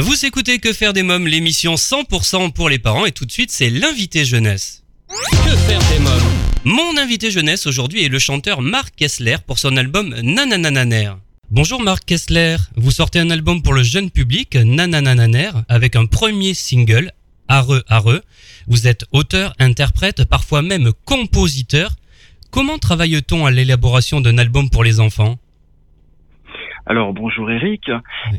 Vous écoutez Que faire des mômes, l'émission 100% pour les parents et tout de suite c'est l'invité jeunesse. Que faire des mômes Mon invité jeunesse aujourd'hui est le chanteur Marc Kessler pour son album Nananananer. Bonjour Marc Kessler, vous sortez un album pour le jeune public, Nananananer, avec un premier single, Areux Areux. Vous êtes auteur, interprète, parfois même compositeur. Comment travaille-t-on à l'élaboration d'un album pour les enfants? Alors bonjour Eric,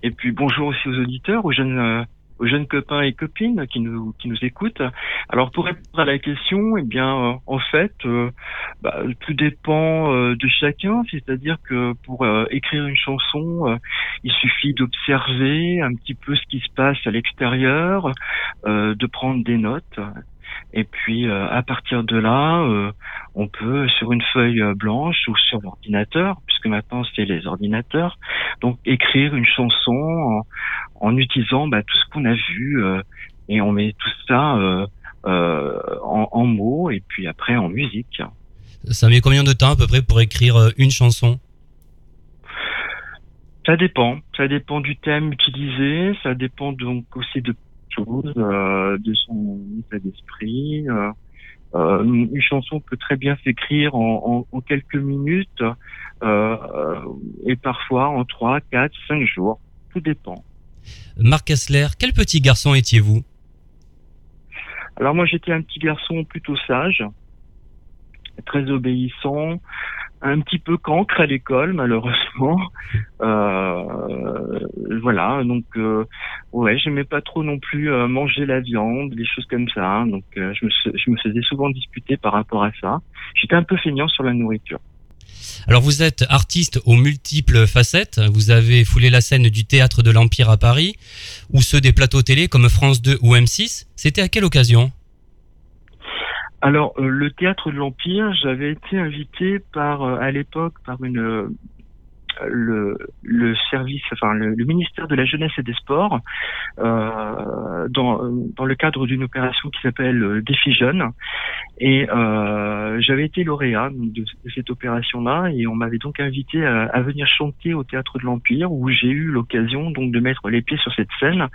et puis bonjour aussi aux auditeurs, aux jeunes, euh, aux jeunes copains et copines qui nous qui nous écoutent. Alors pour répondre à la question, eh bien euh, en fait, euh, bah, tout dépend euh, de chacun. C'est-à-dire que pour euh, écrire une chanson, euh, il suffit d'observer un petit peu ce qui se passe à l'extérieur, euh, de prendre des notes. Et puis euh, à partir de là, euh, on peut sur une feuille euh, blanche ou sur l'ordinateur, puisque maintenant c'est les ordinateurs, donc écrire une chanson en, en utilisant bah, tout ce qu'on a vu et on met tout ça en, en mots et puis après en musique. Ça met combien de temps à peu près pour écrire une chanson? Ça dépend, ça dépend du thème utilisé, ça dépend donc aussi de euh, de son état d'esprit. euh, euh, une chanson peut très bien s'écrire en, en- en quelques minutes et parfois en trois, quatre, cinq jours. Tout dépend. Marc Kessler, quel petit garçon étiez-vous? Alors moi j'étais un petit garçon plutôt sage, très obéissant, un petit peu cancre à l'école malheureusement. Euh, voilà, donc euh, ouais, j'aimais pas trop non plus euh, manger la viande, des choses comme ça. hein. donc euh, je, me, fais- je me faisais souvent disputer par rapport à ça. J'étais un peu feignant sur la nourriture. Alors vous êtes artiste aux multiples facettes, vous avez foulé la scène du théâtre de l'Empire à Paris, ou ceux des plateaux télé comme France 2 ou M6, c'était à quelle occasion? Alors, euh, le théâtre de l'Empire, j'avais été invité par, euh, à l'époque, par une le, le service, enfin le, le ministère de la jeunesse et des sports, euh, dans, dans le cadre d'une opération qui s'appelle euh, Défi Jeune. Et euh, j'avais été lauréat de, de cette opération-là, et on m'avait donc invité à, à venir chanter au théâtre de l'Empire, où j'ai eu l'occasion donc de mettre les pieds sur cette scène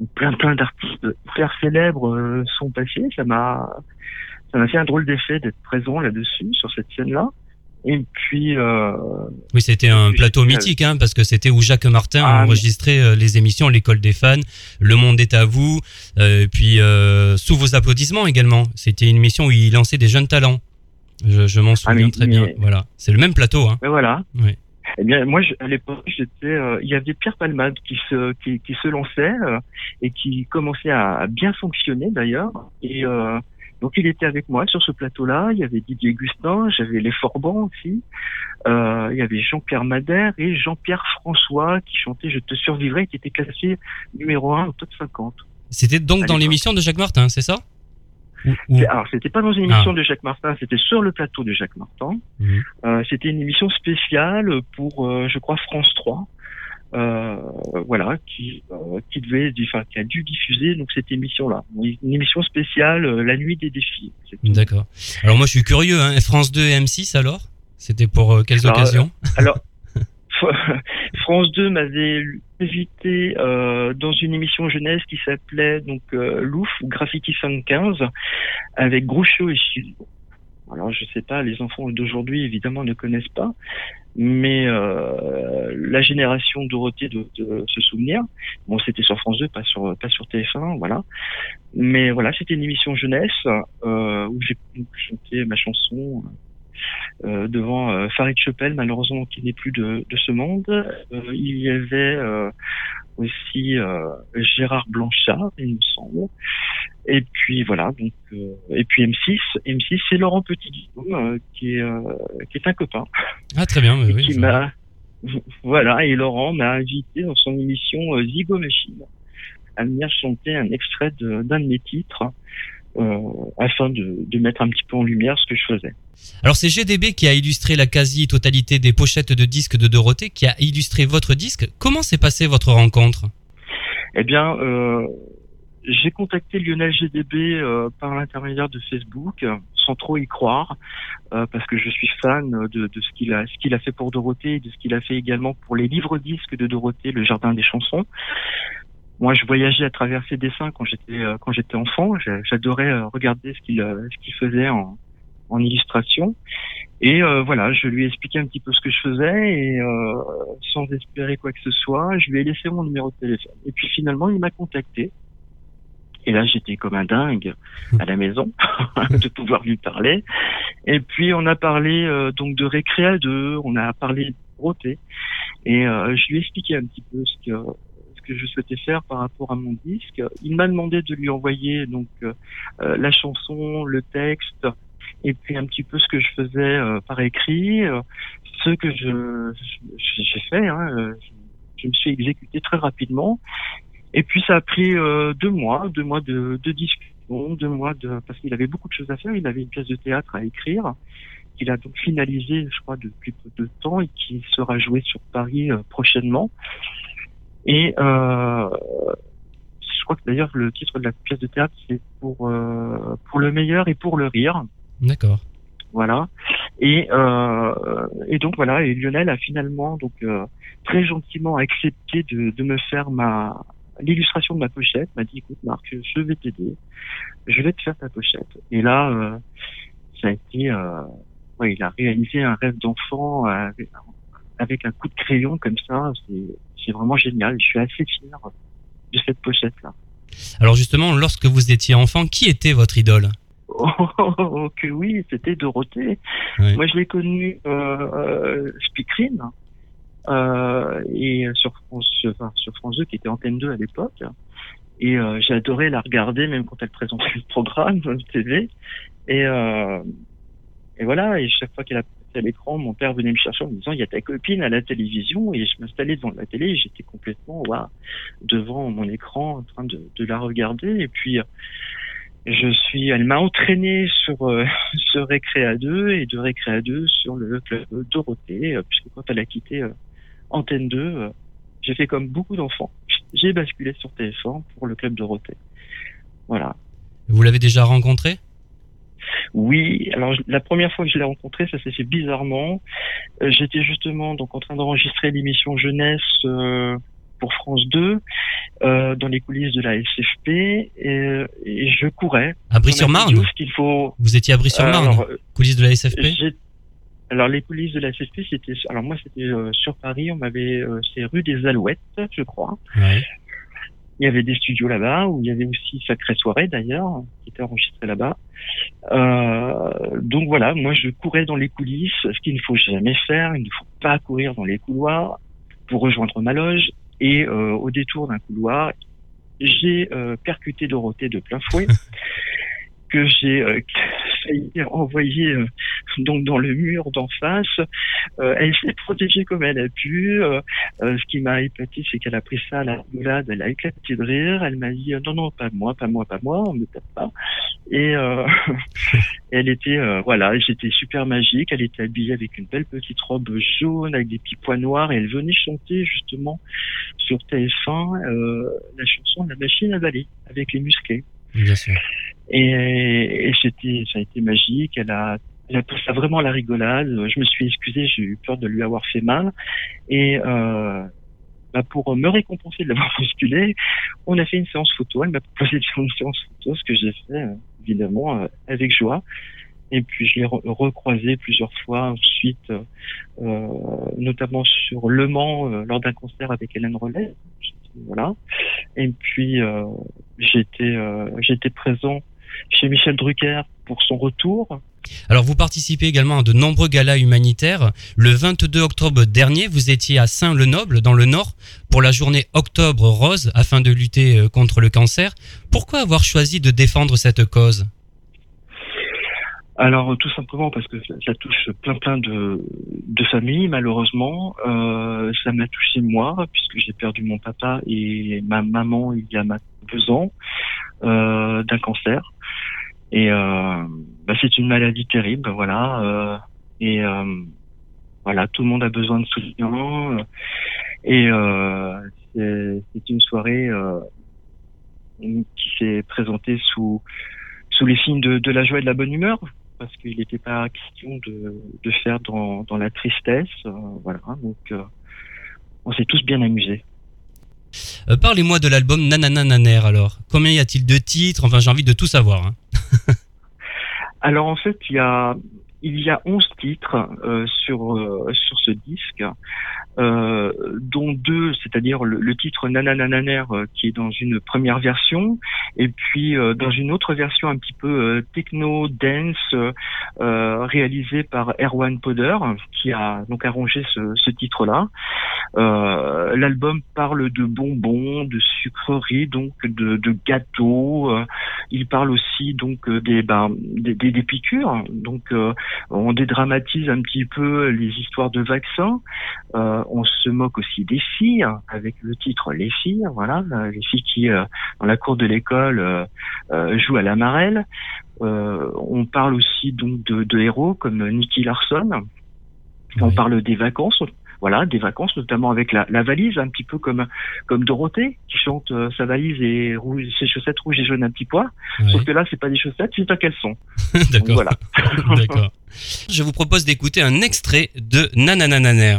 où plein plein d'artistes hyper célèbres euh, sont passés. Ça m'a ça m'a fait un drôle d'effet d'être présent là-dessus sur cette scène-là. Et puis euh, Oui, c'était un plateau euh, mythique, hein, parce que c'était où Jacques Martin Ah, a mais- enregistré euh, les émissions L'école des fans, Le monde est à vous, euh, et puis euh, sous vos applaudissements également. C'était une émission où il lançait des jeunes talents. Je, je m'en souviens mais- très bien. mais- Voilà, c'est le même plateau. Hein. ben voilà. Oui. Eh bien, moi, je- à l'époque, j'étais, euh, il y avait Pierre Palmade qui se qui, qui se lançait euh, et qui commençait à, à bien fonctionner d'ailleurs. Et euh, donc, il était avec moi sur ce plateau-là. Il y avait Didier Gustin, j'avais les Forbans aussi. Euh, il y avait Jean-Pierre Madère et Jean-Pierre François qui chantait Je te survivrai, qui était classé numéro un au top 50. C'était donc dans l'émission de Jacques Martin, c'est ça? Alors, c'était pas dans une émission Ah. de Jacques Martin, c'était sur le plateau de Jacques Martin. Mhm. Euh, c'était une émission spéciale pour, euh, je crois, France 3. Euh, voilà, qui, euh, qui devait, enfin, qui a dû diffuser donc cette émission-là, une émission spéciale, euh, la nuit des défis. D'accord. Alors moi je suis curieux, hein. France 2 et M6 alors? C'était pour quelles Alors, occasions? Alors, France 2 m'avait invité dans une émission jeunesse qui s'appelait donc Louf ou Graffiti 75 avec Groucho et. Alors je sais pas, les enfants d'aujourd'hui évidemment ne connaissent pas, mais euh, la génération Dorothée doit de se souvenir. Bon, c'était sur France 2, pas sur pas sur TF1, voilà. Mais voilà, c'était une émission jeunesse euh, où j'ai chanté ma chanson euh, devant euh, Farid Chepel, malheureusement qui n'est plus de, de ce monde. Euh, il y avait euh, aussi euh, Gérard Blanchard, il me semble. Et puis voilà, donc euh, et puis M6, M6 c'est Laurent Petit euh, qui est euh, qui est un copain Ah très bien, oui, qui m'a voilà et Laurent m'a invité dans son émission euh, Zigo Machine à venir chanter un extrait de- d'un de, mes titres euh, afin de, de mettre un petit peu en lumière ce que je faisais. Alors c'est GDB qui a illustré la quasi-totalité des pochettes de disques de Dorothée, qui a illustré votre disque. Comment s'est passée votre rencontre? Eh bien, euh, j'ai contacté Lionel GDB euh, par l'intermédiaire de Facebook, sans trop y croire, euh, parce que je suis fan de, de ce qu'il a, ce qu'il a fait pour Dorothée, et de ce qu'il a fait également pour les livres disques de Dorothée, Le Jardin des chansons. Moi, je voyageais à travers ses dessins quand j'étais quand j'étais enfant. J'adorais regarder ce qu'il ce qu'il faisait en, en illustration. Et voilà, je lui ai expliqué un petit peu ce que je faisais et sans espérer quoi que ce soit, je lui ai laissé mon numéro de téléphone. Et puis finalement, il m'a contacté. Et là, j'étais comme un dingue à la maison de pouvoir lui parler. Et puis, on a parlé euh, donc de Récréa 2, on a parlé de beauté. Et euh, je lui ai expliqué un petit peu ce que que je souhaitais faire par rapport à mon disque. Il m'a demandé de lui envoyer donc euh, la chanson, le texte, et puis un petit peu ce que je faisais par écrit, ce que j'ai fait. Hein, je me suis exécuté très rapidement et puis ça a pris euh, deux mois, deux mois de, discussion, deux mois de parce qu'il avait beaucoup de choses à faire. Il avait une pièce de théâtre à écrire qu'il a donc finalisé, je crois, depuis peu de temps et qui sera joué sur Paris euh, prochainement. Et euh, je crois que d'ailleurs le titre de la pièce de théâtre c'est pour euh, pour le meilleur et pour le rire. D'accord. Voilà. Et euh, et donc voilà. Et Lionel a finalement donc très gentiment accepté de, de me faire ma l'illustration de ma pochette, m'a dit écoute Marc, je vais t'aider, je vais te faire ta pochette. Et là, euh, ça a été, euh, ouais, il a réalisé un rêve d'enfant avec, avec, un coup de crayon comme ça. C'est vraiment génial. Je suis assez fier de cette pochette là. Alors justement, lorsque vous étiez enfant, qui était votre idole? Oh, oh, que oui, c'était Dorothée. Moi, je l'ai connue euh, euh, Speakerine euh, et sur France, enfin, sur France 2 qui était Antenne 2 à l'époque. Et euh, adoré la regarder même quand elle présentait le programme de TV. Et, euh, et voilà, et chaque fois qu'elle a à l'écran, mon père venait me chercher en me disant il y a ta copine à la télévision et je m'installais devant la télé j'étais complètement wow, devant mon écran en train de, la regarder et puis je suis elle m'a entraîné sur euh, ce Récréa 2 et de Récréa 2 sur le club Dorothée puisque quand elle a quitté Antenne 2, euh, j'ai fait comme beaucoup d'enfants. J'ai basculé sur TF1 pour le club Dorothée. Voilà. Vous l'avez déjà rencontré? Oui, alors la première fois que je l'ai rencontré, ça s'est fait bizarrement. Euh, j'étais justement donc en train d'enregistrer l'émission jeunesse euh, pour France 2 dans les coulisses de la SFP et, je courais. À Brie-sur-Marne faut... Vous étiez à Brie-sur-Marne, coulisses de la SFP alors les coulisses de la CSP, c'était alors moi c'était euh, sur Paris, on m'avait euh, c'est rue des Alouettes, je crois. Il y avait des studios là-bas où il y avait aussi Sacrée Soirée d'ailleurs qui était enregistré là-bas. Euh, donc voilà, moi je courais dans les coulisses, ce qu'il ne faut jamais faire, il ne faut pas courir dans les couloirs pour rejoindre ma loge. Et euh, au détour d'un couloir, j'ai percuté Dorothée de plein fouet. que j'ai euh, failli envoyer euh, donc dans le mur d'en face. Euh, elle s'est protégée comme elle a pu. ce qui m'a épaté, c'est qu'elle a pris ça à la rigolade, elle a éclaté de rire. Elle m'a dit non non pas moi, pas moi, pas moi, on me tape pas. Et elle était voilà, j'étais super magique. Elle était habillée avec une belle petite robe jaune avec des petits pois noirs et elle venait chanter justement sur TF1 la chanson la machine à balai avec les musclés. Bien sûr. Et, et c'était, ça a été magique. Elle a, elle a poussé vraiment la rigolade. Je me suis excusé, j'ai eu peur de lui avoir fait mal. Et euh, bah pour me récompenser de l'avoir bousculé, on a fait une séance photo. Elle m'a proposé de faire une séance photo, ce que j'ai fait euh, évidemment euh, avec joie. Et puis je l'ai recroisé plusieurs fois ensuite, euh, notamment sur Le Mans lors d'un concert avec Hélène Rollet. Voilà. Et puis j'étais j'étais présent chez Michel Drucker pour son retour. Alors vous participez également à de nombreux galas humanitaires. Le 22 octobre dernier, vous étiez à Saint-le-Noble, dans le Nord, pour la journée Octobre Rose, afin de lutter euh, contre le cancer. Pourquoi avoir choisi de défendre cette cause? Alors tout simplement parce que ça touche plein plein de, de familles malheureusement. Euh, ça m'a touché moi puisque j'ai perdu mon papa et ma maman il y a deux ans euh, d'un cancer. Et euh, bah, c'est une maladie terrible, voilà. Euh, et euh, voilà, tout le monde a besoin de soutien. Et c'est une soirée qui s'est présentée sous les signes de, la joie et de la bonne humeur, parce qu'il n'était pas question de, faire dans, la tristesse. voilà, donc on s'est tous bien amusés. Parlez-moi de l'album Nananananer alors. Combien y a-t-il de titres? Enfin, j'ai envie de tout savoir. hein. Alors en fait, il y a il y a 11 titres euh, sur euh, sur ce disque, euh, dont deux, c'est-à-dire le, le titre Nananananer euh, qui est dans une première version, et puis euh, dans une autre version un petit peu euh, techno dance réalisée par Erwan Poder, qui a donc arrangé ce, ce titre-là. L'album parle de bonbons, de sucreries, donc de, de gâteaux. il parle aussi donc des, ben, des, des, des piqûres. Donc on dédramatise un petit peu les histoires de vaccins. Euh, on se moque aussi des filles avec le titre Les filles. Voilà, les filles qui euh, dans la cour de l'école euh, jouent à la marelle. Euh, on parle aussi donc de, de héros comme Nicky Larson. On Oui. parle des vacances, voilà, des vacances, notamment avec la, la valise, un petit peu comme comme Dorothée qui chante euh, sa valise et rouge, ses chaussettes rouges et jaunes un petit pois. Ouais. Sauf que là, c'est pas des chaussettes, c'est un caleçon. D'accord. voilà. D'accord. Je vous propose d'écouter un extrait de Nananananer.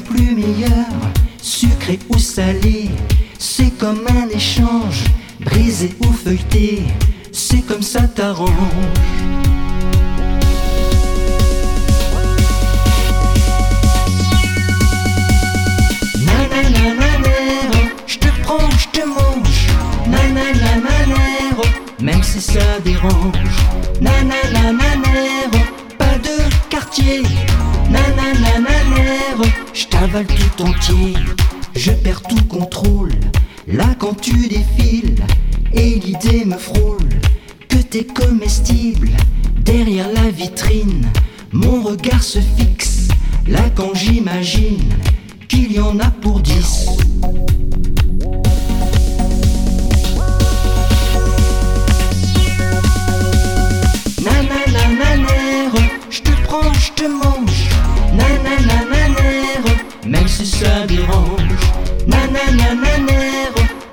Plus meilleur. Sucré ou salé, c'est comme un échange, brisé ou feuilleté, c'est comme ça t'arrange. Tout entier. Je perds tout contrôle. Là quand tu défiles, et l'idée me frôle que t'es comestible. Derrière la vitrine, mon regard se fixe. Là quand j'imagine qu'il y en a pour dix. Nananananer, je te prends, je te mange. Nananananer, même si ça dérange. Nananananer,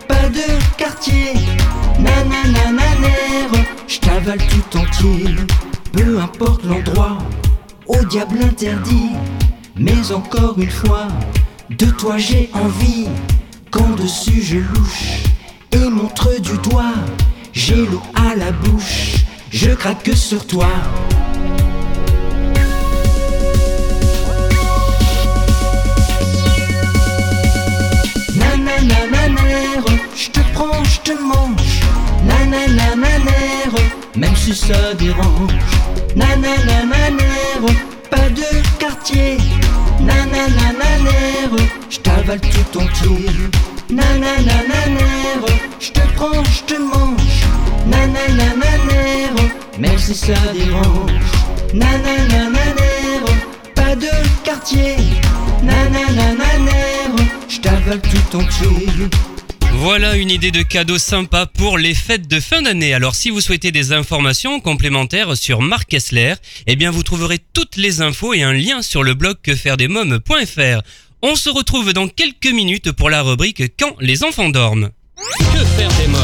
pas de quartier. Nananananer, je t'avale tout entier. Peu importe l'endroit, au diable interdit. Mais encore une fois, de toi j'ai envie. Quand dessus je louche et montre du doigt, j'ai l'eau à la bouche, je craque sur toi. Te mange. Nananananer, même si ça dérange. Nananananer, pas de quartier. Nananananer, je t'avale tout entier. Nananananer, je te prends, je te mange. Nananananer, même si ça dérange. Nananananer, pas de quartier. Nananananer, je t'avale tout entier. Voilà une idée de cadeau sympa pour les fêtes de fin d'année. Alors si vous souhaitez des informations complémentaires sur Marc Kessler, eh bien vous trouverez toutes les infos et un lien sur le blog quefairedesmoms.fr. On se retrouve dans quelques minutes pour la rubrique Quand les enfants dorment. Que faire des mômes?